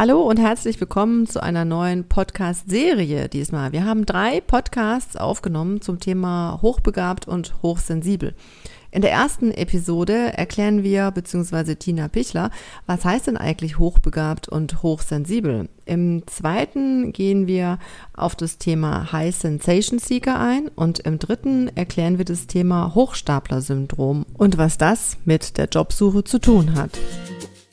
Hallo und herzlich willkommen zu einer neuen Podcast-Serie diesmal. Wir haben drei Podcasts aufgenommen zum Thema hochbegabt und hochsensibel. In der ersten Episode erklären wir bzw. Tina Pichler, was heißt denn eigentlich hochbegabt und hochsensibel. Im zweiten gehen wir auf das Thema High Sensation Seeker ein und im dritten erklären wir das Thema Hochstapler-Syndrom und was das mit der Jobsuche zu tun hat.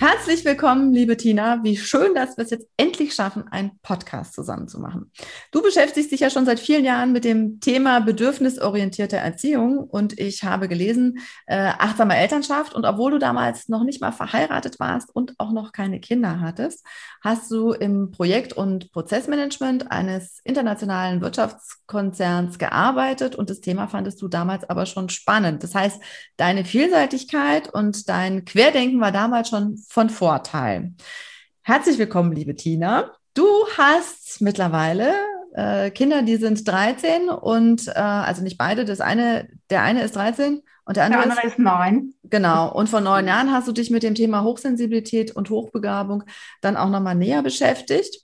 Herzlich willkommen, liebe Tina. Wie schön, dass wir es jetzt endlich schaffen, einen Podcast zusammen zu machen. Du beschäftigst dich ja schon seit vielen Jahren mit dem Thema bedürfnisorientierte Erziehung und ich habe gelesen, äh, achtsame Elternschaft. Und obwohl du damals noch nicht mal verheiratet warst und auch noch keine Kinder hattest, hast du im Projekt- und Prozessmanagement eines internationalen Wirtschaftskonzerns gearbeitet und das Thema fandest du damals aber schon spannend. Das heißt, deine Vielseitigkeit und dein Querdenken war damals schon von Vorteil. Herzlich willkommen, liebe Tina. Du hast mittlerweile äh, Kinder, die sind 13 und äh, also nicht beide, das eine, der eine ist 13 und der andere, der andere ist, neun. Genau. Und vor neun Jahren hast du dich mit dem Thema Hochsensibilität und Hochbegabung dann auch nochmal näher beschäftigt.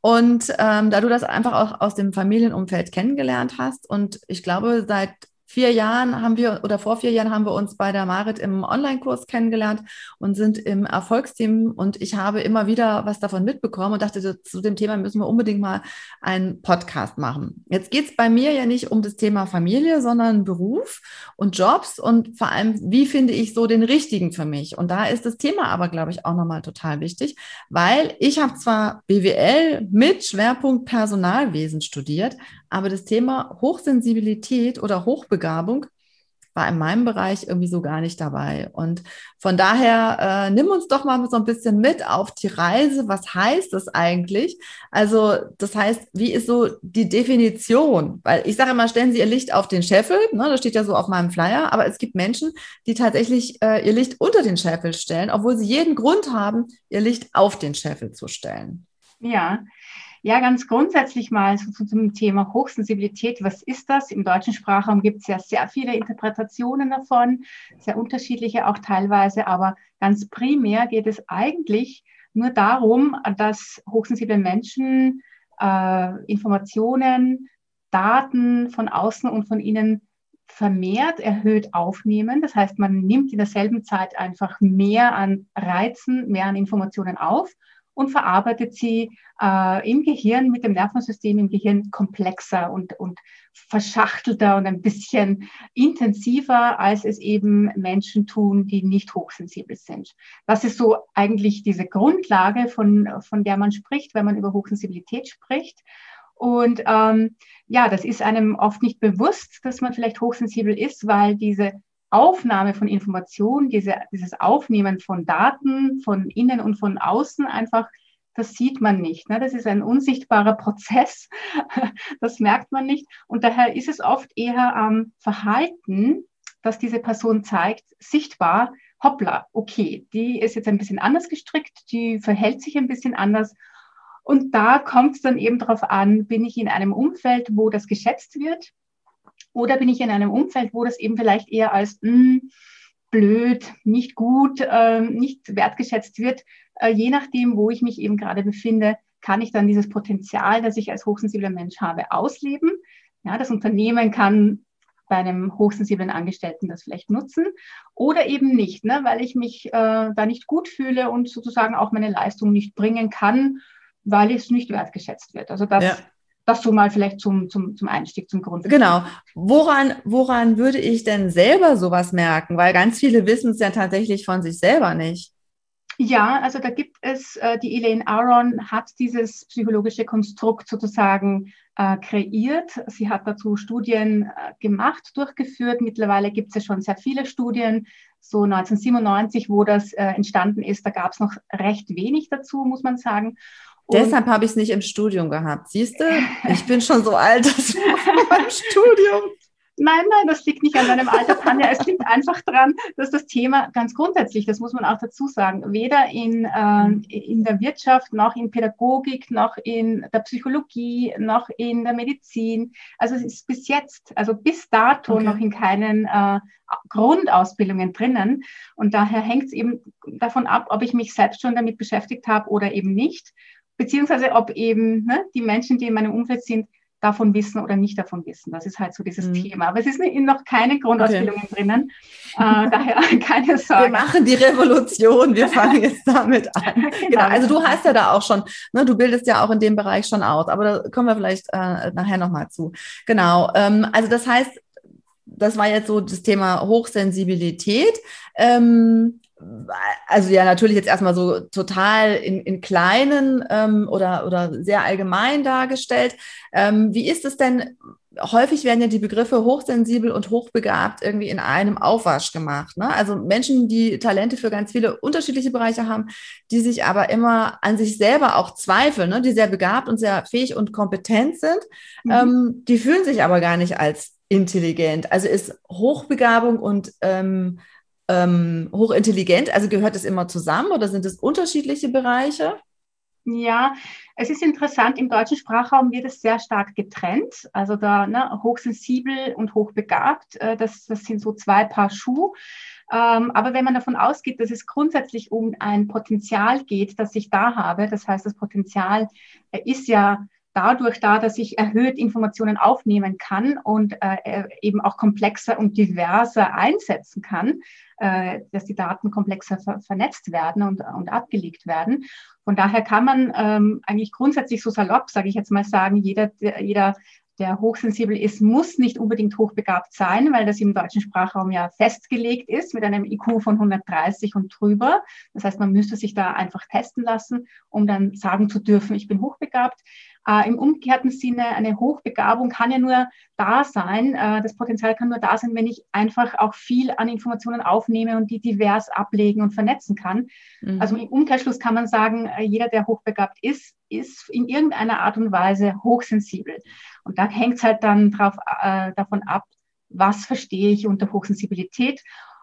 Und ähm, da du das einfach auch aus dem Familienumfeld kennengelernt hast und ich glaube, seit vier Jahren haben wir oder vor vier Jahren haben wir uns bei der Marit im Online-Kurs kennengelernt und sind im Erfolgsteam und ich habe immer wieder was davon mitbekommen und dachte, zu dem Thema müssen wir unbedingt mal einen Podcast machen. Jetzt geht es bei mir ja nicht um das Thema Familie, sondern Beruf und Jobs und vor allem, wie finde ich so den richtigen für mich? Und da ist das Thema aber, glaube ich, auch nochmal total wichtig, weil ich habe zwar BWL mit Schwerpunkt Personalwesen studiert, aber das Thema Hochsensibilität oder Hochbegabung war in meinem Bereich irgendwie so gar nicht dabei. Und von daher äh, nimm uns doch mal so ein bisschen mit auf die Reise. Was heißt das eigentlich? Also das heißt, wie ist so die Definition? Weil ich sage immer, stellen Sie Ihr Licht auf den Scheffel. Ne, das steht ja so auf meinem Flyer. Aber es gibt Menschen, die tatsächlich äh, ihr Licht unter den Scheffel stellen, obwohl sie jeden Grund haben, ihr Licht auf den Scheffel zu stellen. Ja, ja, ganz grundsätzlich mal so zum Thema Hochsensibilität. Was ist das? Im deutschen Sprachraum gibt es ja sehr viele Interpretationen davon, sehr unterschiedliche auch teilweise, aber ganz primär geht es eigentlich nur darum, dass hochsensible Menschen äh, Informationen, Daten von außen und von innen vermehrt erhöht aufnehmen. Das heißt, man nimmt in derselben Zeit einfach mehr an Reizen, mehr an Informationen auf und verarbeitet sie äh, im Gehirn mit dem Nervensystem im Gehirn komplexer und, und verschachtelter und ein bisschen intensiver, als es eben Menschen tun, die nicht hochsensibel sind. Das ist so eigentlich diese Grundlage, von, von der man spricht, wenn man über Hochsensibilität spricht. Und ähm, ja, das ist einem oft nicht bewusst, dass man vielleicht hochsensibel ist, weil diese Aufnahme von Informationen, diese, dieses Aufnehmen von Daten von innen und von außen einfach, das sieht man nicht. Ne? Das ist ein unsichtbarer Prozess, das merkt man nicht. Und daher ist es oft eher am Verhalten, dass diese Person zeigt, sichtbar, hoppla, okay, die ist jetzt ein bisschen anders gestrickt, die verhält sich ein bisschen anders. Und da kommt es dann eben darauf an, bin ich in einem Umfeld, wo das geschätzt wird, oder bin ich in einem Umfeld, wo das eben vielleicht eher als mh, hm, blöd, nicht gut, äh, nicht wertgeschätzt wird? Äh, je nachdem, wo ich mich eben gerade befinde, kann ich dann dieses Potenzial, das ich als hochsensibler Mensch habe, ausleben. Ja, das Unternehmen kann bei einem hochsensiblen Angestellten das vielleicht nutzen oder eben nicht, ne, weil ich mich äh, da nicht gut fühle und sozusagen auch meine Leistung nicht bringen kann, weil es nicht wertgeschätzt wird. Also das ja. Das so mal vielleicht zum, zum, zum Einstieg, zum Grund. Genau. Woran, woran würde ich denn selber sowas merken? Weil ganz viele wissen es ja tatsächlich von sich selber nicht. Ja, also da gibt es, äh, die Elaine Aron hat dieses psychologische Konstrukt sozusagen äh, kreiert. Sie hat dazu Studien äh, gemacht, durchgeführt. Mittlerweile gibt es ja schon sehr viele Studien. So 1997, wo das äh, entstanden ist, da gab es noch recht wenig dazu, muss man sagen. Deshalb habe ich es nicht im Studium gehabt. Siehst du, ich bin schon so alt, das war mein Studium. Nein, nein, das liegt nicht an deinem Alter, Tanja. Es liegt einfach daran, dass das Thema ganz grundsätzlich, das muss man auch dazu sagen, weder in, äh, in der Wirtschaft noch in Pädagogik noch in der Psychologie noch in der Medizin, also es ist bis jetzt, also bis dato okay. noch in keinen äh, Grundausbildungen drinnen. Und daher hängt es eben davon ab, ob ich mich selbst schon damit beschäftigt habe oder eben nicht, beziehungsweise ob eben ne, die Menschen, die in meinem Umfeld sind, davon wissen oder nicht davon wissen. Das ist halt so dieses mhm. Thema. Aber es ist noch keine Grundausbildungen okay. drinnen. Äh, daher keine Sorge. Wir machen die Revolution. Wir fangen jetzt damit an. genau. genau. Also du hast ja da auch schon, ne, du bildest ja auch in dem Bereich schon aus. Aber da kommen wir vielleicht äh, nachher nochmal zu. Genau. Ähm, also das heißt, das war jetzt so das Thema Hochsensibilität. Ähm, also ja, natürlich jetzt erstmal so total in, in kleinen ähm, oder, oder sehr allgemein dargestellt. Ähm, wie ist es denn? Häufig werden ja die Begriffe hochsensibel und hochbegabt irgendwie in einem Aufwasch gemacht. Ne? Also Menschen, die Talente für ganz viele unterschiedliche Bereiche haben, die sich aber immer an sich selber auch zweifeln, ne? die sehr begabt und sehr fähig und kompetent sind, mhm. ähm, die fühlen sich aber gar nicht als intelligent. Also ist Hochbegabung und ähm, ähm, hochintelligent? Also gehört es immer zusammen oder sind es unterschiedliche Bereiche? Ja, es ist interessant, im deutschen Sprachraum wird es sehr stark getrennt. Also da ne, hochsensibel und hochbegabt, äh, das, das sind so zwei Paar Schuhe. Ähm, aber wenn man davon ausgeht, dass es grundsätzlich um ein Potenzial geht, das ich da habe, das heißt, das Potenzial äh, ist ja dadurch da, dass ich erhöht Informationen aufnehmen kann und äh, äh eben auch komplexer und diverser einsetzen kann, äh, dass die Daten komplexer ver vernetzt werden und, und abgelegt werden. Von daher kann man ähm, eigentlich grundsätzlich so salopp, sage ich jetzt mal sagen, jeder, der, jeder der hochsensibel ist, muss nicht unbedingt hochbegabt sein, weil das im deutschen Sprachraum ja festgelegt ist mit einem IQ von 130 und drüber. Das heißt, man müsste sich da einfach testen lassen, um dann sagen zu dürfen, ich bin hochbegabt. Äh, Im umgekehrten Sinne, eine Hochbegabung kann ja nur da sein, äh, das Potenzial kann nur da sein, wenn ich einfach auch viel an Informationen aufnehme und die divers ablegen und vernetzen kann. Mhm. Also im Umkehrschluss kann man sagen, äh, jeder, der hochbegabt ist, ist in irgendeiner Art und Weise hochsensibel. Und da hängt es halt dann drauf, äh, davon ab, was verstehe ich unter Hochsensibilität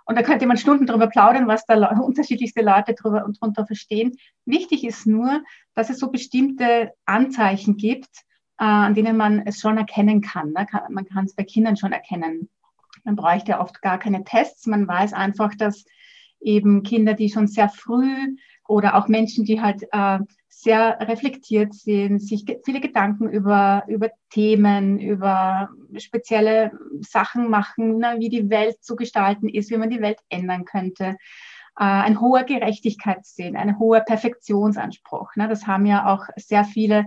und da könnte man Stunden drüber plaudern, was da unterschiedlichste Leute drüber und drunter verstehen. Wichtig ist nur, dass es so bestimmte Anzeichen gibt, äh, an denen man es schon erkennen kann. Ne? man kann es bei Kindern schon erkennen. Man bräuchte ja oft gar keine Tests. Man weiß einfach, dass eben Kinder, die schon sehr früh oder auch Menschen, die halt äh, sehr reflektiert sind, sich viele Gedanken über, über Themen, über spezielle Sachen machen, ne, wie die Welt zu gestalten ist, wie man die Welt ändern könnte. Äh, ein hoher Gerechtigkeitssinn, ein hoher Perfektionsanspruch. Ne, das haben ja auch sehr viele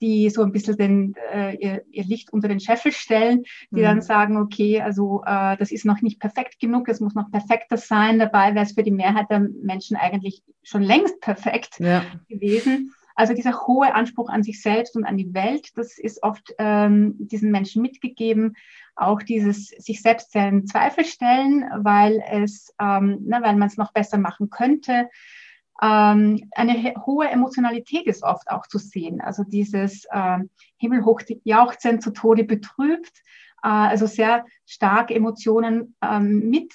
die so ein bisschen den, äh, ihr, ihr, Licht unter den Scheffel stellen, die mhm. dann sagen, okay, also äh, das ist noch nicht perfekt genug, es muss noch perfekter sein. Dabei wäre es für die Mehrheit der Menschen eigentlich schon längst perfekt ja. gewesen. Also dieser hohe Anspruch an sich selbst und an die Welt, das ist oft ähm, diesen Menschen mitgegeben. Auch dieses sich selbst in Zweifel stellen, weil es, ähm, ne, weil man es noch besser machen könnte ähm, eine hohe Emotionalität ist oft auch zu sehen. Also dieses äh, himmelhoch jauchzen, zu Tode betrübt, äh, also sehr stark Emotionen ähm, mit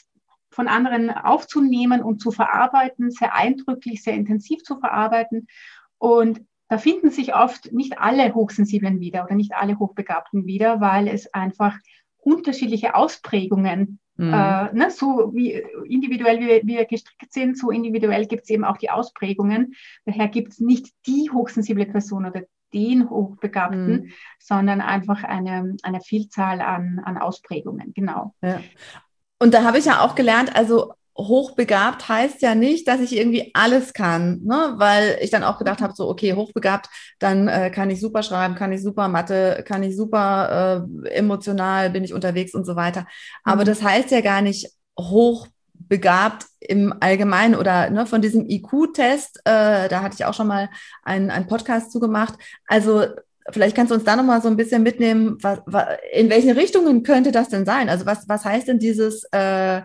von anderen aufzunehmen und zu verarbeiten, sehr eindrücklich, sehr intensiv zu verarbeiten. Und da finden sich oft nicht alle Hochsensiblen wieder oder nicht alle Hochbegabten wieder, weil es einfach unterschiedliche Ausprägungen Mhm. Äh, ne, so wie individuell wie, wir gestrickt sind, so individuell gibt es eben auch die Ausprägungen. Daher gibt es nicht die hochsensible Person oder den Hochbegabten, mhm. sondern einfach eine, eine Vielzahl an, an Ausprägungen, genau. Ja. Und da habe ich ja auch gelernt, also hochbegabt heißt ja nicht, dass ich irgendwie alles kann, ne? weil ich dann auch gedacht habe, so, okay, hochbegabt, dann äh, kann ich super schreiben, kann ich super Mathe, kann ich super äh, emotional, bin ich unterwegs und so weiter. Aber mhm. das heißt ja gar nicht hochbegabt im Allgemeinen oder ne, von diesem IQ-Test, äh, da hatte ich auch schon mal einen, einen Podcast zu gemacht. Also Vielleicht kannst du uns da nochmal so ein bisschen mitnehmen, was, was, in welchen Richtungen könnte das denn sein? Also was, was heißt denn dieses äh,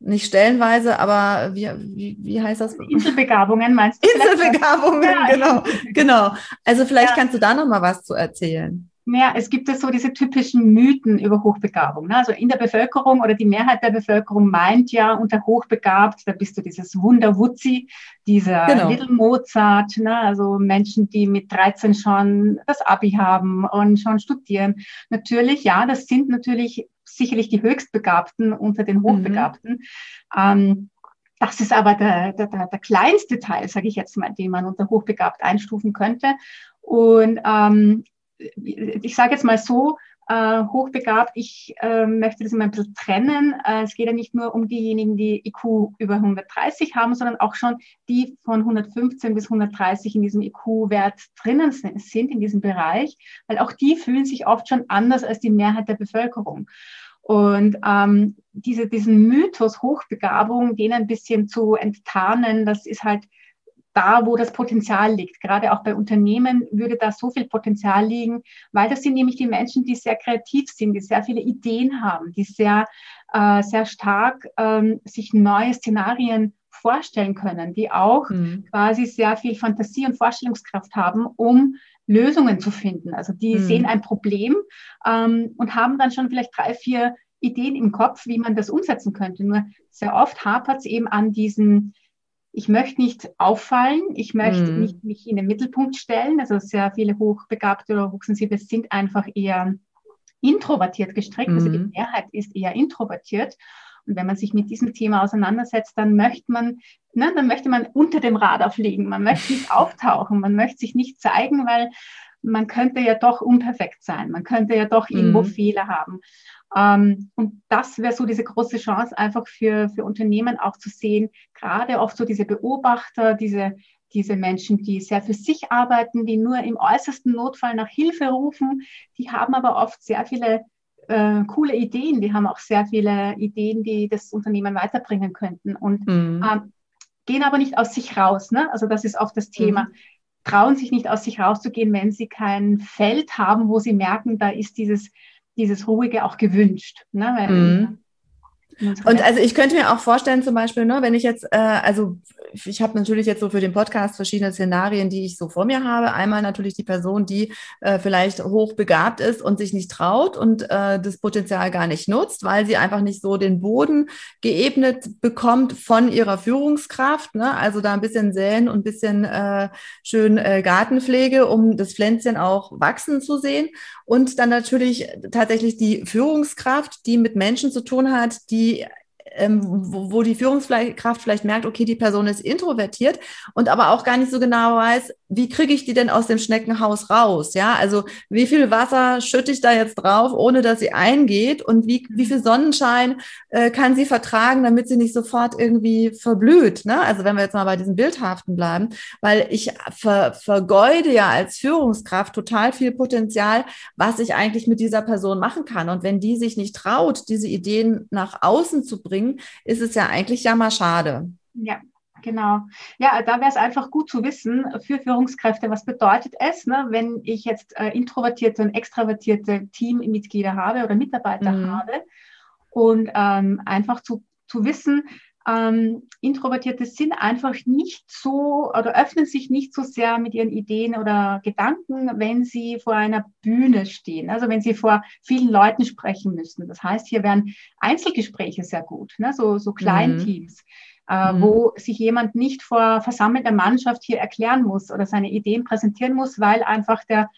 nicht stellenweise, aber wie, wie, wie heißt das? Inselbegabungen meinst du? Inselbegabungen, ja. genau, genau. Also vielleicht ja. kannst du da noch mal was zu erzählen. Ja, es gibt ja so diese typischen Mythen über Hochbegabung. Ne? Also in der Bevölkerung oder die Mehrheit der Bevölkerung meint ja unter hochbegabt, da bist du dieses Wunderwutzi, dieser genau. Little Mozart, ne? also Menschen, die mit 13 schon das Abi haben und schon studieren. Natürlich, ja, das sind natürlich sicherlich die Höchstbegabten unter den. Hochbegabten. Mhm. Ähm, das ist aber der, der, der kleinste Teil, sage ich jetzt mal, den man unter hochbegabt einstufen könnte. Und ähm, ich sage jetzt mal so, äh, hochbegabt, ich äh, möchte das immer ein bisschen trennen. Äh, es geht ja nicht nur um diejenigen, die IQ über 130 haben, sondern auch schon die von 115 bis 130 in diesem IQ-Wert drinnen sind, in diesem Bereich, weil auch die fühlen sich oft schon anders als die Mehrheit der Bevölkerung. Und ähm, diese, diesen Mythos Hochbegabung, den ein bisschen zu enttarnen, das ist halt da, wo das Potenzial liegt. Gerade auch bei Unternehmen würde da so viel Potenzial liegen, weil das sind nämlich die Menschen, die sehr kreativ sind, die sehr viele Ideen haben, die sehr, äh, sehr stark ähm, sich neue Szenarien vorstellen können, die auch mhm. quasi sehr viel Fantasie und Vorstellungskraft haben, um Lösungen zu finden. Also die mhm. sehen ein Problem ähm, und haben dann schon vielleicht drei, vier Ideen im Kopf, wie man das umsetzen könnte. Nur sehr oft hapert es eben an diesen ich möchte nicht auffallen, ich möchte mhm. nicht mich in den Mittelpunkt stellen. Also sehr viele Hochbegabte oder Hochsensible sind einfach eher introvertiert gestrickt. Mhm. Also die mhm. Mehrheit ist eher introvertiert. Und wenn man sich mit diesem Thema auseinandersetzt, dann möchte man, ne, dann möchte man unter dem Radar fliegen. Man möchte nicht auftauchen, man möchte sich nicht zeigen, weil man könnte ja doch unperfekt sein. Man könnte ja doch irgendwo mhm. Fehler haben. Ähm, und das wäre so diese große Chance einfach für, für Unternehmen auch zu sehen, gerade auch so diese Beobachter, diese, diese Menschen, die sehr für sich arbeiten, die nur im äußersten Notfall nach Hilfe rufen, die haben aber oft sehr viele äh, coole Ideen, die haben auch sehr viele Ideen, die das Unternehmen weiterbringen könnten und mhm. ähm, gehen aber nicht aus sich raus. Ne? Also das ist oft das Thema. Mhm. Trauen sich nicht aus sich rauszugehen, wenn sie kein Feld haben, wo sie merken, da ist dieses dieses Ruhige auch gewünscht. Ne? Weil, mhm. Und also ich könnte mir auch vorstellen, zum Beispiel, ne, wenn ich jetzt, äh, also ich habe natürlich jetzt so für den Podcast verschiedene Szenarien, die ich so vor mir habe. Einmal natürlich die Person, die äh, vielleicht hochbegabt ist und sich nicht traut und äh, das Potenzial gar nicht nutzt, weil sie einfach nicht so den Boden geebnet bekommt von ihrer Führungskraft. Ne? Also da ein bisschen säen und ein bisschen äh, schön äh, Gartenpflege, um das Pflänzchen auch wachsen zu sehen. Und dann natürlich tatsächlich die Führungskraft, die mit Menschen zu tun hat, die die ähm, wo, wo die Führungskraft vielleicht merkt, okay, die Person ist introvertiert und aber auch gar nicht so genau weiß, wie kriege ich die denn aus dem Schneckenhaus raus? Ja, also wie viel Wasser schütte ich da jetzt drauf, ohne dass sie eingeht und wie, wie viel Sonnenschein äh, kann sie vertragen, damit sie nicht sofort irgendwie verblüht? Ne? Also wenn wir jetzt mal bei diesem Bildhaften bleiben, weil ich ver, vergeude ja als Führungskraft total viel Potenzial, was ich eigentlich mit dieser Person machen kann. Und wenn die sich nicht traut, diese Ideen nach außen zu bringen, bringen, ist es ja eigentlich ja mal schade. Ja, Genau. Ja, da wäre es einfach gut zu wissen für Führungskräfte, was bedeutet es, ne, wenn ich jetzt äh, introvertierte und extravertierte Teammitglieder habe oder Mitarbeiter mhm. habe und ähm, einfach zu, zu wissen, ähm, Introvertierte sind einfach nicht so oder öffnen sich nicht so sehr mit ihren Ideen oder Gedanken, wenn sie vor einer Bühne stehen, also wenn sie vor vielen Leuten sprechen müssen. Das heißt, hier wären Einzelgespräche sehr gut, ne? so, so Kleinteams. Mhm. Äh, mhm. wo sich jemand nicht vor versammelter Mannschaft hier erklären muss oder seine Ideen präsentieren muss, weil einfach der,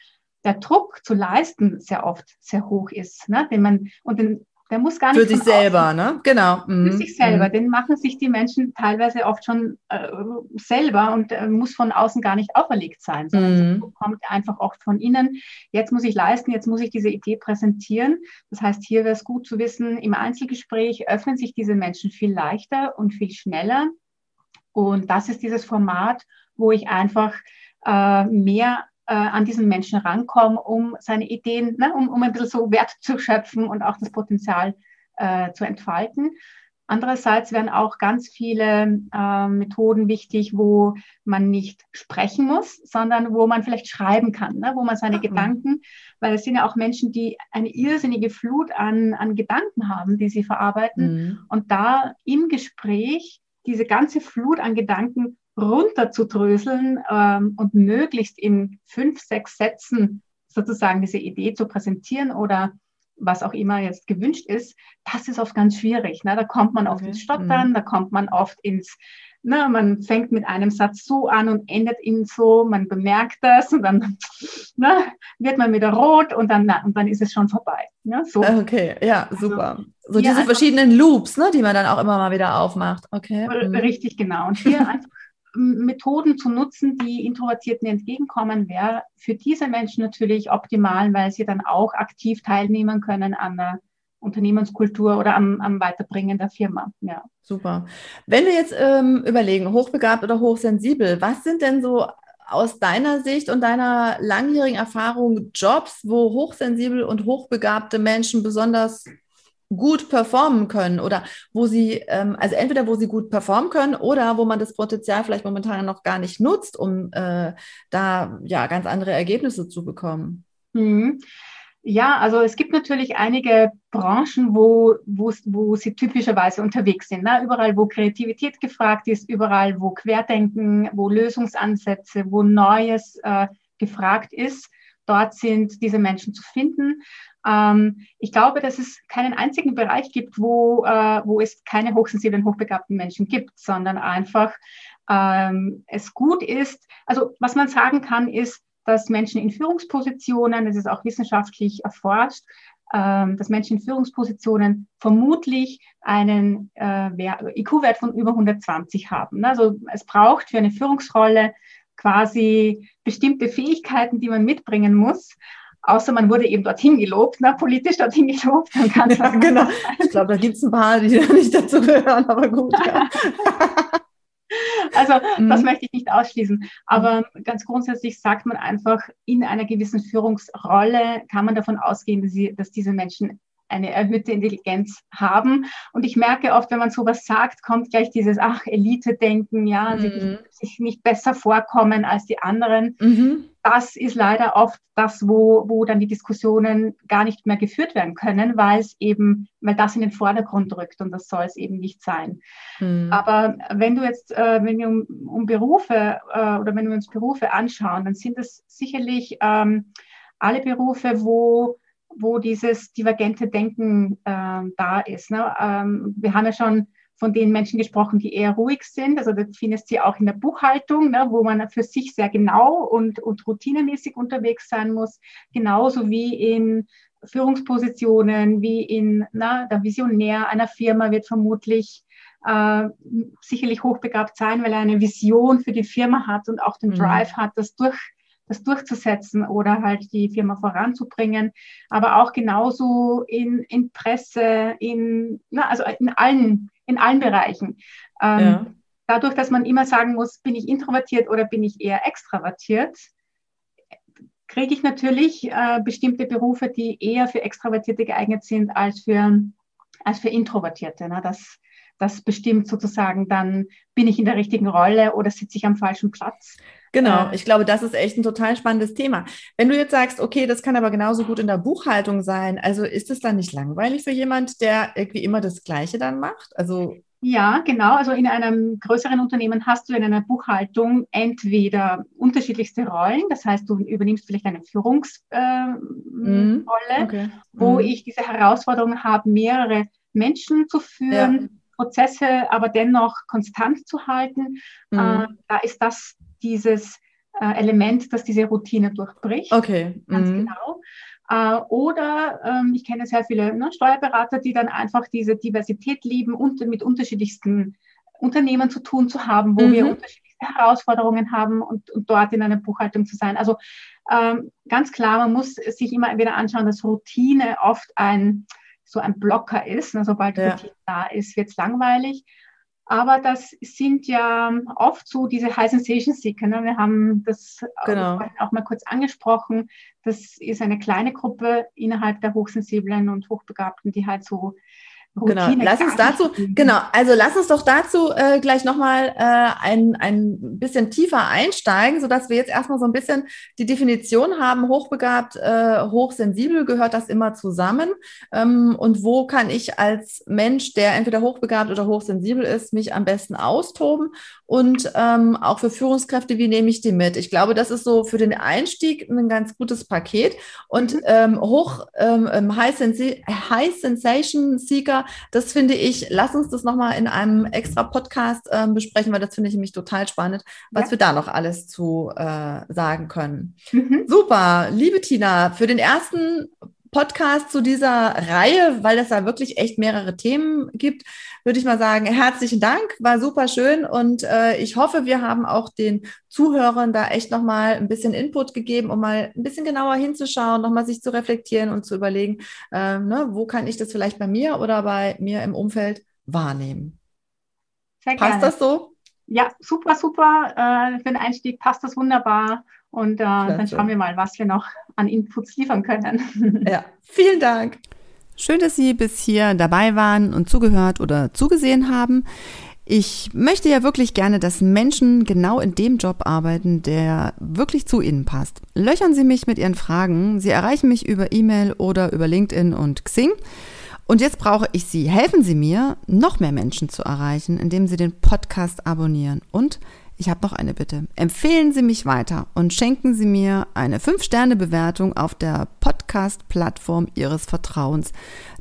der Druck zu leisten sehr oft sehr hoch ist, ne? den man und den der muss gar nicht. Für sich selber, außen, ne? Genau. Mhm. Für sich selber. Mhm. Den machen sich die Menschen teilweise oft schon äh, selber und äh, muss von außen gar nicht auferlegt sein, sondern mhm. kommt einfach oft von innen. Jetzt muss ich leisten, jetzt muss ich diese Idee präsentieren. Das heißt, hier wäre es gut zu wissen, im Einzelgespräch öffnen sich diese Menschen viel leichter und viel schneller. Und das ist dieses Format, wo ich einfach äh, mehr äh, an diesen Menschen rankommen, um seine Ideen, ne, um, um ein bisschen so Wert zu schöpfen und auch das Potenzial äh, zu entfalten. Andererseits werden auch ganz viele äh, Methoden wichtig, wo man nicht sprechen muss, sondern wo man vielleicht schreiben kann, ne? wo man seine mhm. Gedanken, weil es sind ja auch Menschen, die eine irrsinnige Flut an, an Gedanken haben, die sie verarbeiten. Mhm. Und da im Gespräch diese ganze Flut an Gedanken runterzudröseln ähm, und möglichst in fünf, sechs Sätzen sozusagen diese Idee zu präsentieren oder was auch immer jetzt gewünscht ist, das ist oft ganz schwierig. Ne? Da kommt man oft okay. ins Stottern, mhm. da kommt man oft ins, ne, man fängt mit einem Satz so an und endet ihn so, man bemerkt das und dann ne, wird man wieder rot und dann, und dann ist es schon vorbei. Ne? So. Okay, ja, also super. Also, so diese verschiedenen Loops, ne, die man dann auch immer mal wieder aufmacht. Okay. Mhm. Richtig, genau. Und hier einfach Methoden zu nutzen, die Introvertierten entgegenkommen, wäre für diese Menschen natürlich optimal, weil sie dann auch aktiv teilnehmen können an der Unternehmenskultur oder am, am Weiterbringen der Firma. Ja. Super. Wenn wir jetzt ähm, überlegen, hochbegabt oder hochsensibel, was sind denn so aus deiner Sicht und deiner langjährigen Erfahrung Jobs, wo hochsensibel und hochbegabte Menschen besonders gut performen können oder wo sie, ähm, also entweder wo sie gut performen können oder wo man das Potenzial vielleicht momentan noch gar nicht nutzt, um äh, da ja ganz andere Ergebnisse zu bekommen. Mhm. Ja, also es gibt natürlich einige Branchen, wo, wo, wo sie typischerweise unterwegs sind. Ne? Überall, wo Kreativität gefragt ist, überall, wo Querdenken, wo Lösungsansätze, wo Neues äh, gefragt ist, dort sind diese Menschen zu finden. Ähm, ich glaube, dass es keinen einzigen Bereich gibt, wo, äh, wo es keine hochsensiblen, hochbegabten Menschen gibt, sondern einfach ähm, es gut ist. Also was man sagen kann, ist, dass Menschen in Führungspositionen, das ist auch wissenschaftlich erforscht, ähm, dass Menschen in Führungspositionen vermutlich einen äh, IQ-Wert von über 120 haben. Also es braucht für eine Führungsrolle quasi bestimmte Fähigkeiten, die man mitbringen muss außer man wurde eben dorthin gelobt, ne, politisch dorthin gelobt, dann kann ja, genau. Ich glaube, da gibt es ein paar, die da nicht dazu gehören, aber gut. Ja. also mhm. das möchte ich nicht ausschließen. Aber ganz grundsätzlich sagt man einfach, in einer gewissen Führungsrolle kann man davon ausgehen, dass, sie, dass diese Menschen eine erhöhte Intelligenz haben. Und ich merke oft, wenn man sowas sagt, kommt gleich dieses, ach, Elite-Denken, ja, mhm. sich nicht besser vorkommen als die anderen. Mhm. Das ist leider oft das, wo, wo dann die Diskussionen gar nicht mehr geführt werden können, weil es eben, weil das in den Vordergrund rückt und das soll es eben nicht sein. Mhm. Aber wenn du jetzt, äh, wenn wir um, um Berufe äh, oder wenn wir uns Berufe anschauen, dann sind es sicherlich ähm, alle Berufe, wo wo dieses divergente Denken äh, da ist. Ne? Ähm, wir haben ja schon von den Menschen gesprochen, die eher ruhig sind. Also du findest sie auch in der Buchhaltung, ne, wo man für sich sehr genau und, und routinemäßig unterwegs sein muss, genauso wie in Führungspositionen, wie in na, der Visionär einer Firma wird vermutlich äh, sicherlich hochbegabt sein, weil er eine Vision für die Firma hat und auch den mhm. Drive hat, das durch das durchzusetzen oder halt die Firma voranzubringen, aber auch genauso in, in Presse, in, na, also in allen, in allen Bereichen. Ähm, ja. Dadurch, dass man immer sagen muss, bin ich introvertiert oder bin ich eher extravertiert, kriege ich natürlich äh, bestimmte Berufe, die eher für Extravertierte geeignet sind als für, als für Introvertierte. Ne? Das, das bestimmt sozusagen dann, bin ich in der richtigen Rolle oder sitze ich am falschen Platz. Genau, ich glaube, das ist echt ein total spannendes Thema. Wenn du jetzt sagst, okay, das kann aber genauso gut in der Buchhaltung sein, also ist es dann nicht langweilig für jemand, der irgendwie immer das Gleiche dann macht? Also ja, genau. Also in einem größeren Unternehmen hast du in einer Buchhaltung entweder unterschiedlichste Rollen, das heißt, du übernimmst vielleicht eine Führungsrolle, äh, mm, okay. wo mm. ich diese Herausforderung habe, mehrere Menschen zu führen, ja. Prozesse aber dennoch konstant zu halten. Mm. Da ist das dieses äh, Element, das diese Routine durchbricht. Okay. Ganz mhm. genau. Äh, oder ähm, ich kenne sehr viele ne, Steuerberater, die dann einfach diese Diversität lieben und mit unterschiedlichsten Unternehmen zu tun zu haben, wo mhm. wir unterschiedliche Herausforderungen haben und, und, dort in einer Buchhaltung zu sein. Also ähm, ganz klar, man muss sich immer wieder anschauen, dass Routine oft ein so ein Blocker ist. Ne, sobald ja. Routine da ist, wird es langweilig. Aber das sind ja oft so diese High Sensation Seeker. Ne? Wir haben das genau. auch mal kurz angesprochen. Das ist eine kleine Gruppe innerhalb der Hochsensiblen und Hochbegabten, die halt so Routine genau, lass uns dazu, genau, also lass uns doch dazu äh, gleich nochmal äh, ein, ein bisschen tiefer einsteigen, sodass wir jetzt erstmal so ein bisschen die Definition haben, hochbegabt, äh, hochsensibel, gehört das immer zusammen? Ähm, und wo kann ich als Mensch, der entweder hochbegabt oder hochsensibel ist, mich am besten austoben? Und ähm, auch für Führungskräfte, wie nehme ich die mit? Ich glaube, das ist so für den Einstieg ein ganz gutes Paket. Und mhm. ähm, hoch ähm, ähm High, Sensi High Sensation Seeker das finde ich, lass uns das nochmal in einem extra Podcast äh, besprechen, weil das finde ich nämlich total spannend, was ja. wir da noch alles zu äh, sagen können. Mhm. Super, liebe Tina, für den ersten Podcast zu dieser Reihe, weil es da wirklich echt mehrere Themen gibt, würde ich mal sagen, herzlichen Dank, war super schön und äh, ich hoffe, wir haben auch den Zuhörern da echt nochmal ein bisschen Input gegeben, um mal ein bisschen genauer hinzuschauen, nochmal sich zu reflektieren und zu überlegen, äh, ne, wo kann ich das vielleicht bei mir oder bei mir im Umfeld wahrnehmen. Sehr Passt gerne. das so? Ja, super, super. Äh, für den Einstieg passt das wunderbar. Und äh, dann schauen wir mal, was wir noch an Inputs liefern können. Ja, vielen Dank. Schön, dass Sie bis hier dabei waren und zugehört oder zugesehen haben. Ich möchte ja wirklich gerne, dass Menschen genau in dem Job arbeiten, der wirklich zu ihnen passt. Löchern Sie mich mit Ihren Fragen. Sie erreichen mich über E-Mail oder über LinkedIn und Xing. Und jetzt brauche ich Sie. Helfen Sie mir, noch mehr Menschen zu erreichen, indem Sie den Podcast abonnieren und ich habe noch eine Bitte. Empfehlen Sie mich weiter und schenken Sie mir eine 5-Sterne-Bewertung auf der Podcast-Plattform Ihres Vertrauens.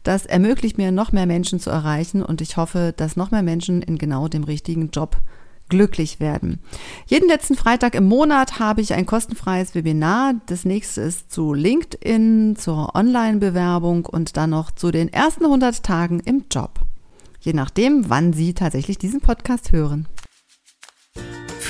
Das ermöglicht mir, noch mehr Menschen zu erreichen und ich hoffe, dass noch mehr Menschen in genau dem richtigen Job glücklich werden. Jeden letzten Freitag im Monat habe ich ein kostenfreies Webinar. Das nächste ist zu LinkedIn, zur Online-Bewerbung und dann noch zu den ersten 100 Tagen im Job. Je nachdem, wann Sie tatsächlich diesen Podcast hören.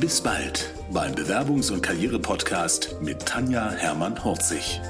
Bis bald beim Bewerbungs- und Karriere-Podcast mit Tanja Hermann-Horzig.